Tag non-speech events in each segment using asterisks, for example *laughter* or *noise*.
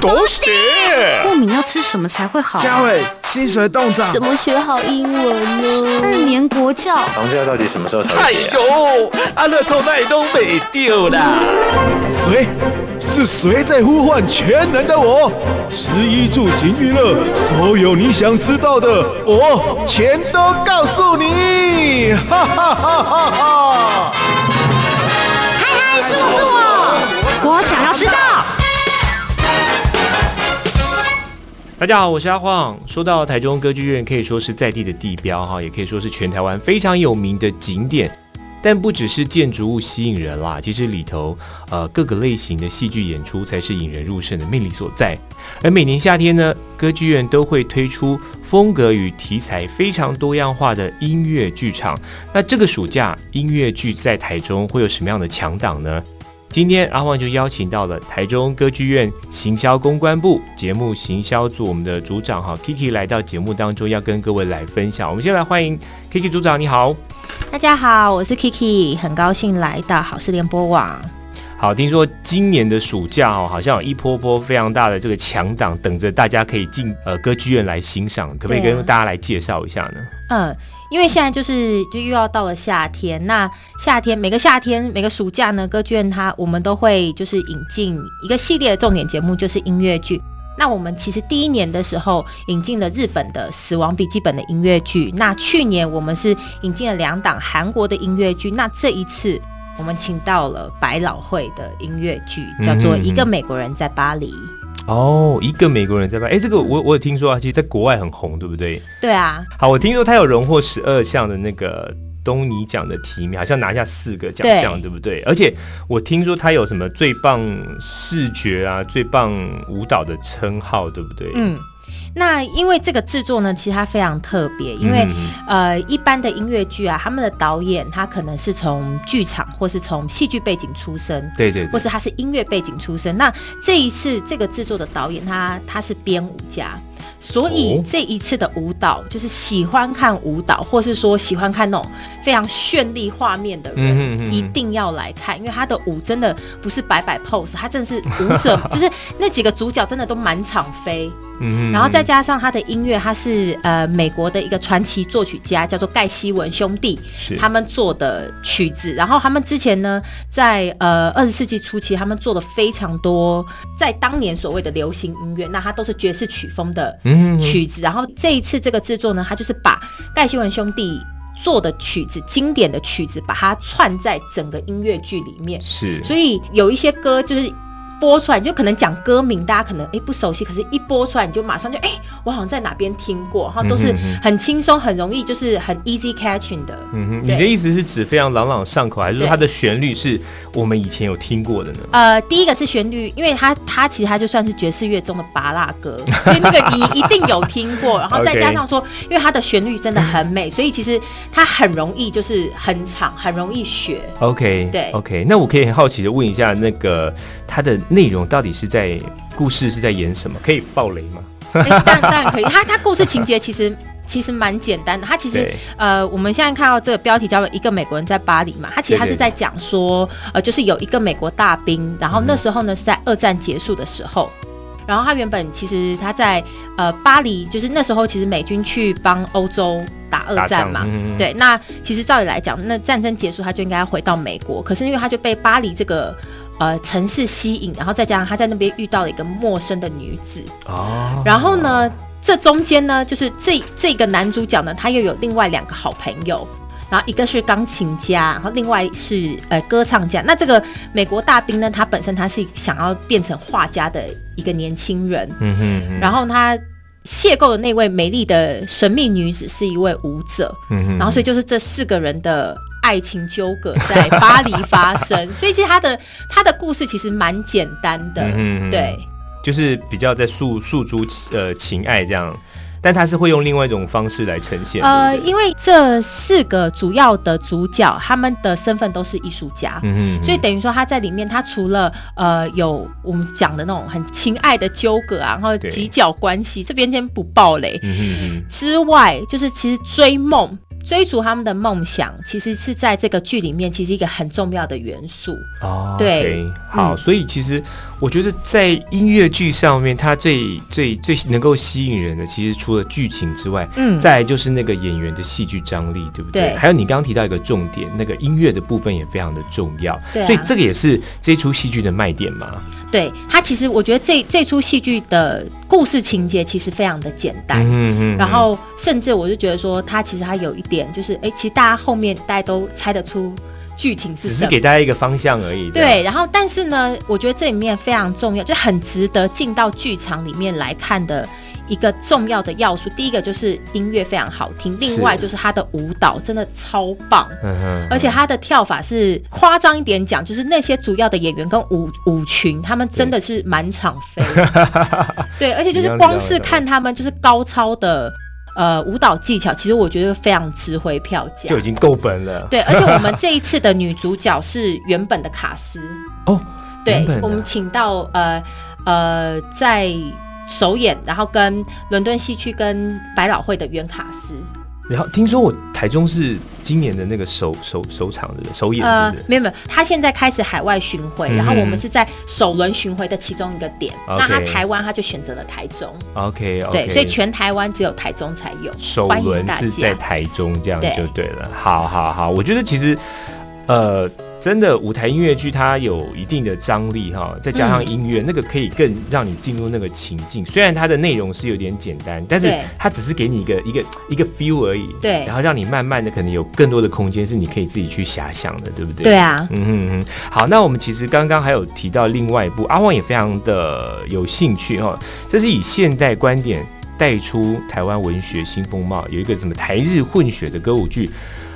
都是过敏要吃什么才会好？嘉伟，薪水冻涨，怎么学好英文呢？二年国教，房价到底什么时候才？哎呦，阿乐透那都没丢啦！谁？是谁在呼唤全能的我？食衣住行娱乐，所有你想知道的，我全都告诉你！哈哈哈哈哈！嗨嗨，是我是我，我想要知道。大家好，我是阿晃。说到台中歌剧院，可以说是在地的地标哈，也可以说是全台湾非常有名的景点。但不只是建筑物吸引人啦，其实里头呃各个类型的戏剧演出才是引人入胜的魅力所在。而每年夏天呢，歌剧院都会推出风格与题材非常多样化的音乐剧场。那这个暑假音乐剧在台中会有什么样的强档呢？今天阿旺就邀请到了台中歌剧院行销公关部节目行销组我们的组长哈 Kiki 来到节目当中，要跟各位来分享。我们先来欢迎 Kiki 组长，你好。大家好，我是 Kiki，很高兴来到好事联播网。好，听说今年的暑假哦，好像有一波波非常大的这个强档，等着大家可以进呃歌剧院来欣赏，可不可以跟大家来介绍一下呢？嗯。因为现在就是就又要到了夏天，那夏天每个夏天每个暑假呢，歌剧院它我们都会就是引进一个系列的重点节目，就是音乐剧。那我们其实第一年的时候引进了日本的《死亡笔记本》的音乐剧，那去年我们是引进了两档韩国的音乐剧，那这一次我们请到了百老汇的音乐剧，叫做《一个美国人在巴黎》。哦，一个美国人在巴黎，哎，这个我我有听说啊，其实在国外很红，对不对？对啊。好，我听说他有荣获十二项的那个东尼奖的提名，好像拿下四个奖项，对，对不对？而且我听说他有什么最棒视觉啊、最棒舞蹈的称号，对不对？嗯。那因为这个制作呢，其实它非常特别，因为、嗯、呃，一般的音乐剧啊，他们的导演他可能是从剧场或是从戏剧背景出身，对，对对，或是他是音乐背景出身。那这一次这个制作的导演他他是编舞家。所以这一次的舞蹈，就是喜欢看舞蹈，或是说喜欢看那种非常绚丽画面的人，一定要来看，因为他的舞真的不是摆摆 pose，他真的是舞者，*laughs* 就是那几个主角真的都满场飞。然后再加上他的音乐，他是呃美国的一个传奇作曲家，叫做盖希文兄弟，他们做的曲子。然后他们之前呢，在呃二十世纪初期，他们做的非常多在当年所谓的流行音乐，那它都是爵士曲风的曲子。然后这一次这个制作呢，他就是把盖希文兄弟做的曲子，经典的曲子，把它串在整个音乐剧里面。是，所以有一些歌就是。播出来你就可能讲歌名，大家可能哎不熟悉，可是一播出来你就马上就哎，我好像在哪边听过，哈，都是很轻松、很容易，就是很 easy catching 的。嗯哼，你的意思是指非常朗朗上口，还是说它的旋律是我们以前有听过的呢？呃，第一个是旋律，因为它它其实它就算是爵士乐中的芭乐歌，*laughs* 所以那个你一定有听过，然后再加上说，因为它的旋律真的很美，*laughs* 所以其实它很容易就是很长，很容易学。OK，对，OK，那我可以很好奇的问一下那个它的。内容到底是在故事是在演什么？可以爆雷吗？欸、当然当然可以。他他故事情节其实其实蛮简单的。他其实呃，我们现在看到这个标题叫做《一个美国人在巴黎》嘛。他其实他是在讲说，呃，就是有一个美国大兵，然后那时候呢是在二战结束的时候，然后他原本其实他在呃巴黎，就是那时候其实美军去帮欧洲打二战嘛。嗯、对，那其实照理来讲，那战争结束他就应该回到美国，可是因为他就被巴黎这个。呃，城市吸引，然后再加上他在那边遇到了一个陌生的女子。哦，然后呢，这中间呢，就是这这个男主角呢，他又有另外两个好朋友，然后一个是钢琴家，然后另外是呃歌唱家。那这个美国大兵呢，他本身他是想要变成画家的一个年轻人，嗯哼，嗯，然后他邂逅的那位美丽的神秘女子是一位舞者，嗯哼，然后所以就是这四个人的。爱情纠葛在巴黎发生，*laughs* 所以其实他的他的故事其实蛮简单的，嗯、对，就是比较在诉诉诸呃情爱这样，但他是会用另外一种方式来呈现。呃，因为这四个主要的主角，他们的身份都是艺术家，嗯哼，所以等于说他在里面，他除了呃有我们讲的那种很情爱的纠葛啊，然后几角关系，这边先不爆雷，之外，就是其实追梦。追逐他们的梦想，其实是在这个剧里面，其实一个很重要的元素。哦，对，好，嗯、所以其实我觉得在音乐剧上面，它最最最能够吸引人的，其实除了剧情之外，嗯，再来就是那个演员的戏剧张力，对不对？对。还有你刚刚提到一个重点，那个音乐的部分也非常的重要。对啊。所以这个也是这出戏剧的卖点嘛。对，它其实我觉得这这出戏剧的故事情节其实非常的简单。嗯嗯，嗯。然后甚至我就觉得说，它其实还有一点就是，哎，其实大家后面大家都猜得出。剧情是只是给大家一个方向而已。对，然后但是呢，我觉得这里面非常重要，就很值得进到剧场里面来看的一个重要的要素。第一个就是音乐非常好听，另外就是他的舞蹈真的超棒，而且他的跳法是夸张一点讲，就是那些主要的演员跟舞舞群，他们真的是满场飞。*laughs* 对，而且就是光是看他们就是高超的。呃，舞蹈技巧其实我觉得非常值回票价，就已经够本了。对，*laughs* 而且我们这一次的女主角是原本的卡斯哦，对，我们请到呃呃在首演，然后跟伦敦西区跟百老汇的原卡司。然后听说我台中是今年的那个首首首场的首演，呃，没有没有，他现在开始海外巡回，嗯，然后我们是在首轮巡回的其中一个点。Okay. 那他台湾他就选择了台中。OK，, okay. 对，所以全台湾只有台中才有。首轮是在台中，这样就对了。好好好，我觉得其实呃。真的舞台音乐剧它有一定的张力哈，再加上音乐、嗯，那个可以更让你进入那个情境。虽然它的内容是有点简单，但是它只是给你一个一个一个 feel 而已。对，然后让你慢慢的可能有更多的空间是你可以自己去遐想的，对不对？对啊。嗯嗯嗯。好，那我们其实刚刚还有提到另外一部，阿旺也非常的有兴趣哈，这是以现代观点带出台湾文学新风貌，有一个什么台日混血的歌舞剧。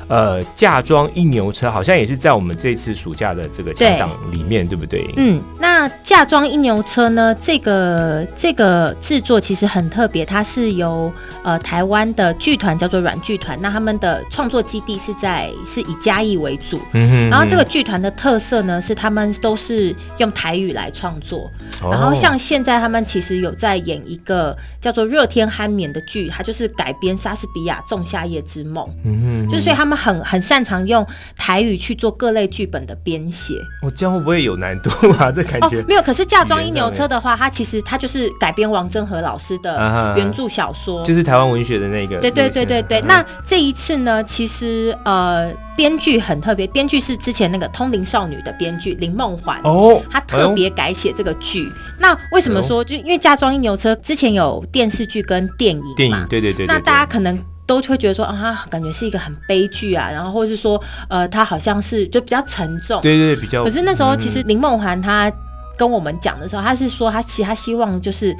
呃，嫁妆一牛车好像也是在我们这次暑假的这个家长里面对，对不对？嗯，那嫁妆一牛车呢？这个这个制作其实很特别，它是由呃台湾的剧团叫做软剧团，那他们的创作基地是在是以嘉义为主。嗯哼，嗯。然后这个剧团的特色呢，是他们都是用台语来创作。哦。然后像现在他们其实有在演一个叫做《热天酣眠》的剧，它就是改编莎士比亚《仲夏夜之梦》。嗯哼，就所以他们。很很擅长用台语去做各类剧本的编写，我这样会不会有难度啊？这感觉、哦、没有。可是嫁妆一牛车的话，它其实它就是改编王振和老师的原著小说，啊、就是台湾文学的那个。对对对对对。那这一次呢，其实呃，编剧很特别，编剧是之前那个《通灵少女》的编剧林梦环哦，他特别改写这个剧、哎。那为什么说？就因为嫁妆一牛车之前有电视剧跟电影嘛，电影对对对，那大家可能。都会觉得说啊，感觉是一个很悲剧啊，然后或者是说，呃，他好像是就比较沉重，对对，对比较。可是那时候其实林梦环他跟我们讲的时候，他是说他其实他希望就是，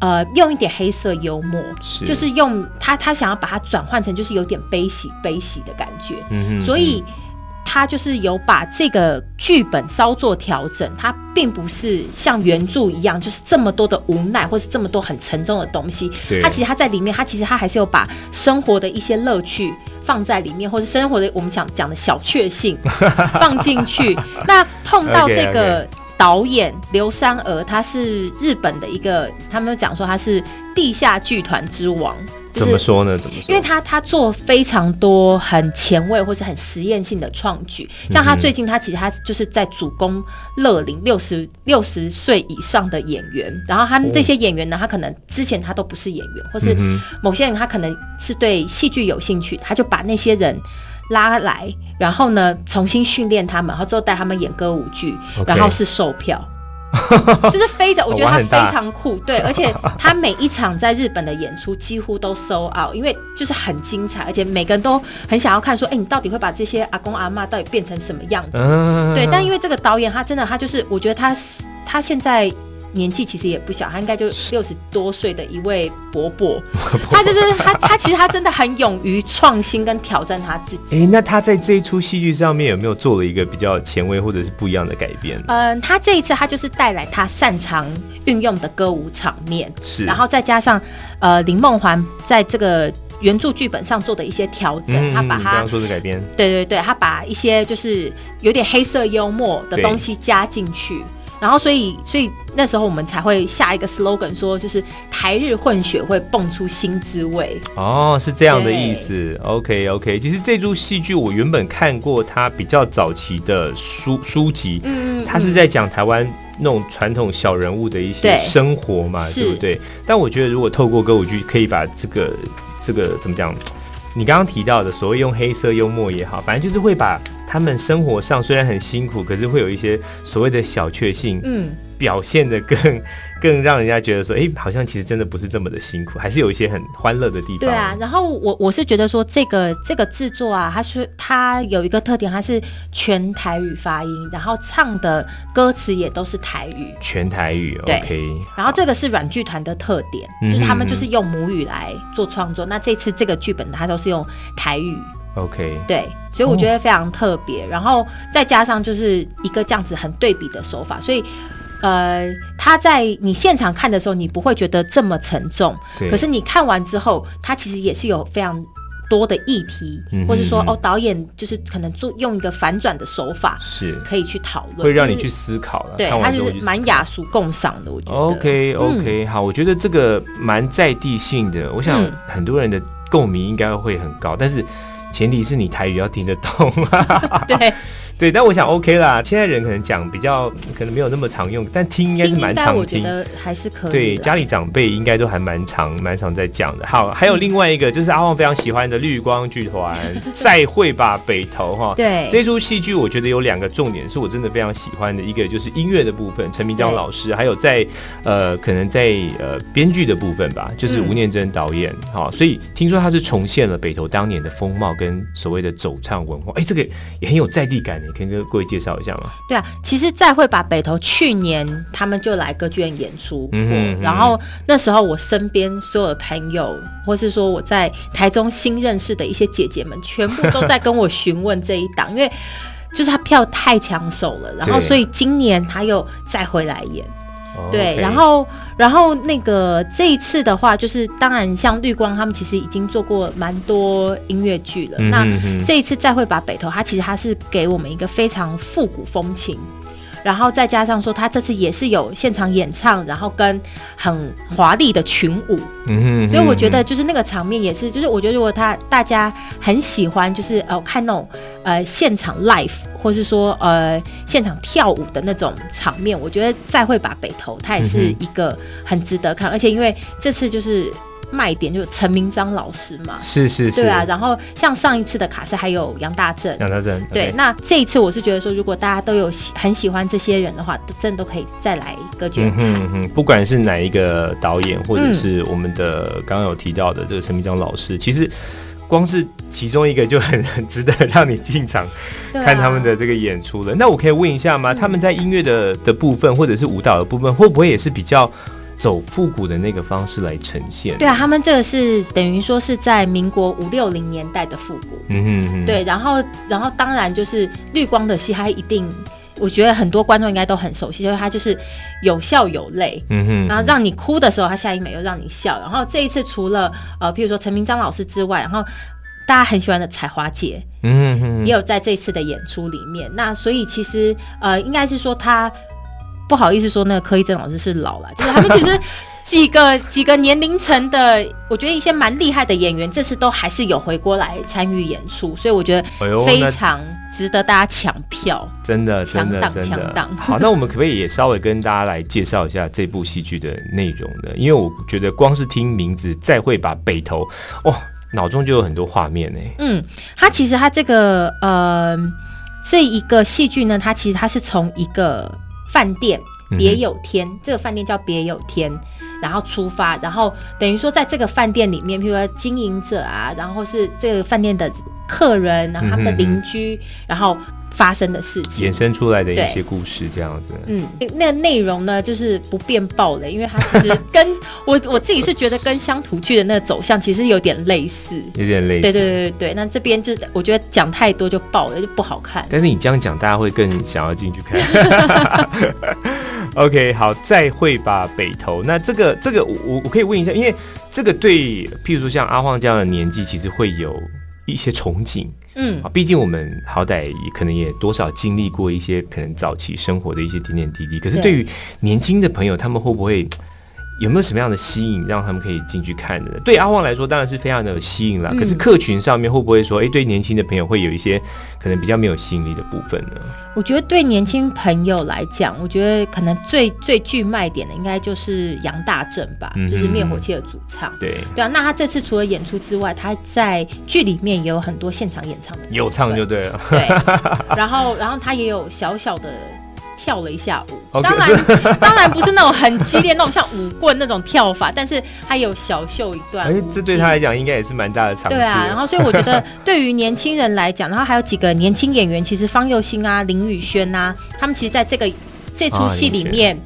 呃，用一点黑色幽默，是就是用他他想要把它转换成就是有点悲喜悲喜的感觉，嗯嗯，所以。他就是有把这个剧本稍作调整，他并不是像原著一样，就是这么多的无奈，或是这么多很沉重的东西。他其实他在里面，他其实他还是有把生活的一些乐趣放在里面，或是生活的我们想讲的小确幸放进去。*laughs* 那碰到这个导演刘山娥，他是日本的一个，他们讲说他是地下剧团之王。就是、怎么说呢？怎么说？因为他他做非常多很前卫或是很实验性的创举，像他最近他其实他就是在主攻乐龄六十六十岁以上的演员，然后他这些演员呢，他可能之前他都不是演员，或是某些人他可能是对戏剧有兴趣，他就把那些人拉来，然后呢重新训练他们，然后之后带他们演歌舞剧，然后是售票。*laughs* 就是非常，我觉得他非常酷，对，而且他每一场在日本的演出几乎都 sold out，因为就是很精彩，而且每个人都很想要看，说，哎、欸，你到底会把这些阿公阿妈到底变成什么样子？对，但因为这个导演他真的，他就是，我觉得他他现在。年纪其实也不小，他应该就六十多岁的一位伯伯。*laughs* 他就是他，他其实他真的很勇于创新跟挑战他自己。哎、欸，那他在这一出戏剧上面有没有做了一个比较前卫或者是不一样的改编？嗯，他这一次他就是带来他擅长运用的歌舞场面，是，然后再加上呃林梦环在这个原著剧本上做的一些调整，嗯、他把他刚刚说的改编，对对对，他把一些就是有点黑色幽默的东西加进去。然后，所以，所以那时候我们才会下一个 slogan，说就是台日混血会蹦出新滋味。哦，是这样的意思。OK，OK。其实这出戏剧我原本看过它比较早期的书书籍，嗯，它是在讲台湾那种传统小人物的一些生活嘛，对，对不对？但我觉得如果透过歌舞剧，可以把这个这个怎么讲？你刚刚提到的所谓用黑色幽默也好，反正就是会把他们生活上虽然很辛苦，可是会有一些所谓的小确幸，嗯，表现的更。更让人家觉得说，哎、欸，好像其实真的不是这么的辛苦，还是有一些很欢乐的地方。对啊，然后我我是觉得说，这个这个制作啊，它是它有一个特点，它是全台语发音，然后唱的歌词也都是台语，全台语。对 OK，然后这个是软剧团的特点，就是他们就是用母语来做创作。那这次这个剧本它都是用台语。OK，对，所以我觉得非常特别。哦、然后再加上就是一个这样子很对比的手法，所以。呃，他在你现场看的时候，你不会觉得这么沉重。对可是你看完之后，他其实也是有非常多的议题，或者说哦，导演就是可能做用一个反转的手法，是可以去讨论，会让你去思考了。对，他就是蛮雅俗共赏的，我觉得。OK OK，、嗯、好，我觉得这个蛮在地性的，我想很多人的共鸣应该会很高，嗯、但是前提是你台语要听得懂。*laughs* 对。对，但我想 OK 啦。现在人可能讲比较可能没有那么常用，但听应该是蛮常听。我觉得还是可以。对，家里长辈应该都还蛮常蛮常在讲的。好，还有另外一个就是阿旺非常喜欢的绿光剧团《*laughs* 再会吧北投》哈。对，这出戏剧我觉得有两个重点是我真的非常喜欢的，一个就是音乐的部分，陈明章老师，还有在呃可能在呃编剧的部分吧，就是吴念真导演哈。嗯、所以听说他是重现了北投当年的风貌跟所谓的走唱文化，哎，这个也很有在地感。你可以跟各位介绍一下吗？对啊，其实再会吧北投去年他们就来歌剧院演出，嗯，然后那时候我身边所有的朋友，或是说我在台中新认识的一些姐姐们，全部都在跟我询问这一档，因为就是他票太抢手了，然后 *laughs* 所以今年他又再回来演。对然后，然后那个这一次的话，就是当然像绿光他们其实已经做过蛮多音乐剧了。嗯、哼哼那这一次再会把北投，它其实它是给我们一个非常复古风情。然后再加上说，他这次也是有现场演唱，然后跟很华丽的群舞，嗯哼，所以我觉得就是那个场面也是，就是我觉得如果他大家很喜欢，就是呃看那种呃现场 live 或是说呃现场跳舞的那种场面，我觉得再会把北投，他也是一个很值得看，而且因为这次就是。卖点就是陈明章老师嘛，是是是，对啊。然后像上一次的卡司还有杨大正，杨大正，对。那这一次我是觉得说，如果大家都有喜很喜欢这些人的话，真的都可以再来歌剧院看。嗯哼，不管是哪一个导演，或者是我们的刚刚有提到的这个陈明章老师，嗯、其实光是其中一个就很 *laughs* 很值得让你进场看他们的这个演出了。啊、那我可以问一下吗？嗯、他们在音乐的的部分，或者是舞蹈的部分，会不会也是比较？走复古的那个方式来呈现。对啊，他们这个是等于说是在民国五六零年代的复古。嗯哼哼。对，然后然后当然就是绿光的戏，它一定我觉得很多观众应该都很熟悉，就是他就是有笑有泪。嗯哼。然后让你哭的时候，他下一秒又让你笑。然后这一次除了呃，譬如说陈明章老师之外，然后大家很喜欢的彩华姐，嗯哼哼，也有在这一次的演出里面。那所以其实呃，应该是说他。不好意思说，那个柯一正老师是老了，就是他们其实 *laughs* 几个几个年龄层的，我觉得一些蛮厉害的演员，这次都还是有回过来参与演出，所以我觉得非常值得大家抢票，真的，真的，真的。好，那我们可不可以也稍微跟大家来介绍一下这部戏剧的内容呢？因为我觉得光是听名字，再会把北投，哦，脑中就有很多画面呢。嗯，他其实他这个呃这一个戏剧呢，它其实它是从一个。饭店别有天，嗯、这个饭店叫别有天，然后出发，然后等于说在这个饭店里面，譬如说经营者啊，然后是这个饭店的客人，然后他们的邻居，嗯、哼。然后发生的事情，衍生出来的一些故事，这样子。嗯，那内容呢，就是不便爆雷，因为它其实 *laughs* 跟我我自己是觉得跟乡土剧的那个走向其实有点类似，有点类似。对对对对对，那这边就我觉得讲太多就爆了，就不好看。但是你这样讲，大家会更想要进去看。*laughs* OK，好，再会吧北投。那这个这个我我可以问一下，因为这个对，譬如说像阿晃这样的年纪，其实会有一些憧憬。嗯，啊，毕竟我们好歹也可能也多少经历过一些可能早期生活的一些点点滴滴。可是对于年轻的朋友，他们会不会有没有什么样的吸引，让他们可以进去看的呢？对阿旺来说，当然是非常的有吸引了。嗯、可是客群上面会不会说，哎、欸，对年轻的朋友会有一些可能比较没有吸引力的部分呢？我觉得对年轻朋友来讲，我觉得可能最最具卖点的，应该就是杨大正吧，嗯、就是灭火器的主唱。对对啊，那他这次除了演出之外，他在剧里面也有很多现场演唱的，有唱就对了。对，然后然后他也有小小的。跳了一下舞，当然 *laughs* 当然不是那种很激烈那种像舞棍那种跳法，但是他有小秀一段。哎，这对他来讲应该也是蛮大的尝试。对啊，然后所以我觉得对于年轻人来讲，然后还有几个年轻演员，其实方佑兴啊、林宇轩啊，他们其实在这个这出戏里面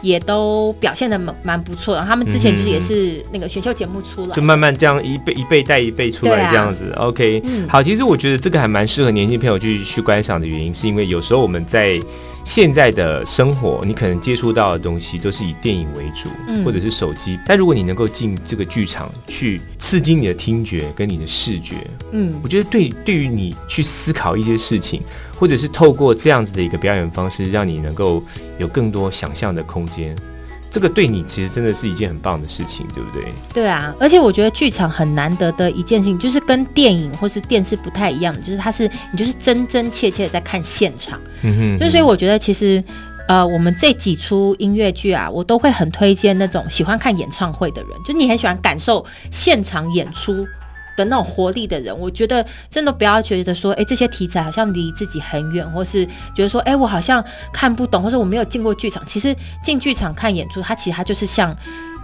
也都表现的蛮蛮不错的。他们之前就是也是那个选秀节目出来，就慢慢这样一辈一辈带一辈出来这样子。OK，好，其实我觉得这个还蛮适合年轻朋友去去观赏的原因，是因为有时候我们在。现在的生活，你可能接触到的东西都是以电影为主，嗯、或者是手机。但如果你能够进这个剧场去刺激你的听觉跟你的视觉，嗯，我觉得对对于你去思考一些事情，或者是透过这样子的一个表演方式，让你能够有更多想象的空间。这个对你其实真的是一件很棒的事情，对不对？对啊，而且我觉得剧场很难得的一件事情，就是跟电影或是电视不太一样的，就是它是你就是真真切切的在看现场。嗯哼，嗯哼，就所以我觉得其实，呃，我们这几出音乐剧啊，我都会很推荐那种喜欢看演唱会的人，就你很喜欢感受现场演出的那种活力的人，我觉得真的不要觉得说，哎，这些题材好像离自己很远，或是觉得说，哎，我好像看不懂，或者我没有进过剧场。其实进剧场看演出，它其实它就是像。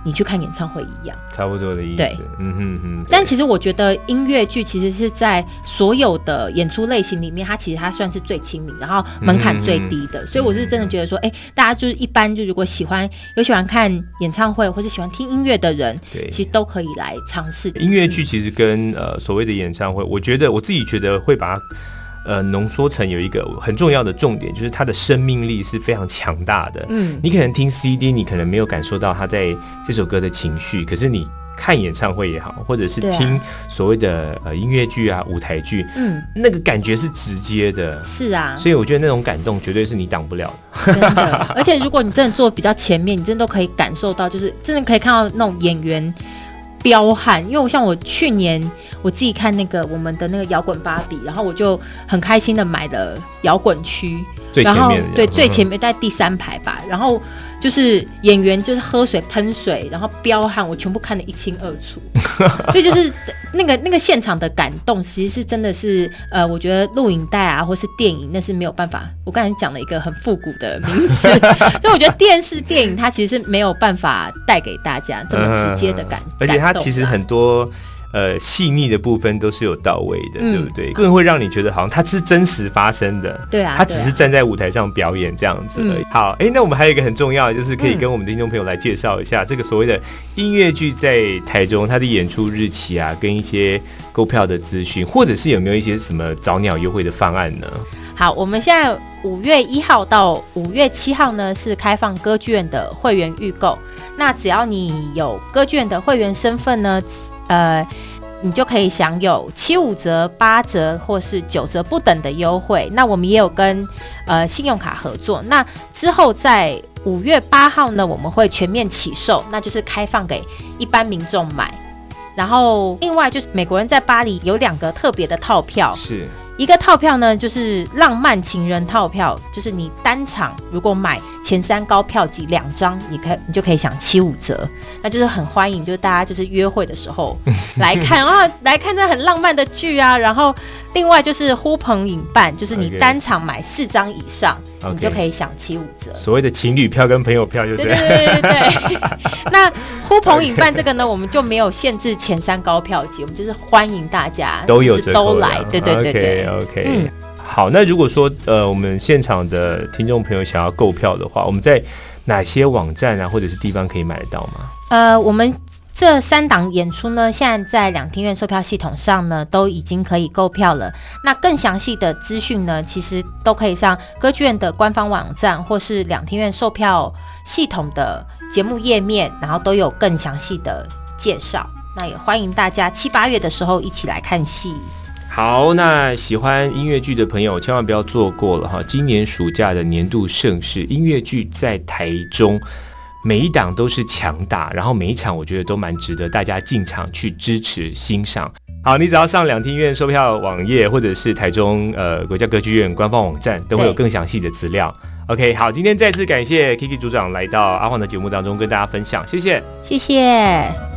你去看演唱会一样，差不多的意思。对，嗯哼哼。但其实我觉得音乐剧其实是在所有的演出类型里面，它其实它算是最亲民，然后门槛最低的。嗯、哼哼，所以我是真的觉得说，哎、欸，大家就是一般就如果喜欢有喜欢看演唱会或是喜欢听音乐的人，对，其实都可以来尝试。音乐剧其实跟呃所谓的演唱会，我觉得我自己觉得会把它。呃，浓缩成有一个很重要的重点，就是它的生命力是非常强大的。嗯，你可能听 CD，你可能没有感受到他在这首歌的情绪，可是你看演唱会也好，或者是听所谓的呃音乐剧啊、舞台剧，嗯，那个感觉是直接的。是啊，所以我觉得那种感动绝对是你挡不了的。真的，而且如果你真的坐比较前面，你真的都可以感受到，就是真的可以看到那种演员。彪悍，因为我像我去年我自己看那个我们的那个摇滚芭比，然后我就很开心的买了摇滚区，然后对最前面在第三排吧，然后就是演员就是喝水喷水，然后彪悍，我全部看得一清二楚，*laughs* 所以就是那个那个现场的感动，其实是真的是呃，我觉得录影带啊或是电影那是没有办法，我刚才讲了一个很复古的名词，*laughs* 所以我觉得电视电影它其实是没有办法带给大家这么直接的感，而且它其实很多。呃，细腻的部分都是有到位的，嗯、对不对？更会让你觉得好像它是真实发生的，对啊，他只是站在舞台上表演这样子而已。嗯、好，哎，那我们还有一个很重要的，就是可以跟我们的听众朋友来介绍一下、嗯、这个所谓的音乐剧在台中它的演出日期啊，跟一些购票的资讯，或者是有没有一些什么早鸟优惠的方案呢？好，我们现在五月一号到五月七号呢是开放歌剧院的会员预购，那只要你有歌剧院的会员身份呢。呃，你就可以享有七五折、八折或是九折不等的优惠。那我们也有跟呃信用卡合作。那之后在五月八号呢，我们会全面起售，那就是开放给一般民众买。然后另外就是美国人在巴黎有两个特别的套票是。一个套票呢，就是浪漫情人套票，就是你单场如果买前三高票级两张，你可以你就可以享七五折，那就是很欢迎，就是大家就是约会的时候来看，然 *laughs* 后来看这很浪漫的剧啊。然后另外就是呼朋引伴，就是你单场买四张以上，Okay. 你就可以享七五折。所谓的情侣票跟朋友票就对，对对对对对。*laughs* 那呼朋引伴这个呢，我们就没有限制前三高票级，我们就是欢迎大家都有都来，对对对对。OK，嗯，好，那如果说呃，我们现场的听众朋友想要购票的话，我们在哪些网站啊，或者是地方可以买得到吗？呃，我们这三档演出呢，现在在两厅院售票系统上呢，都已经可以购票了。那更详细的资讯呢，其实都可以上歌剧院的官方网站，或是两厅院售票系统的节目页面，然后都有更详细的介绍。那也欢迎大家七八月的时候一起来看戏。好，那喜欢音乐剧的朋友千万不要错过了哈！今年暑假的年度盛事音乐剧在台中，每一档都是强大，然后每一场我觉得都蛮值得大家进场去支持欣赏。好，你只要上两厅院售票网页，或者是台中呃国家歌剧院官方网站，都会有更详细的资料。OK，好，今天再次感谢 Kiki 组长来到阿晃的节目当中跟大家分享，谢谢，谢谢。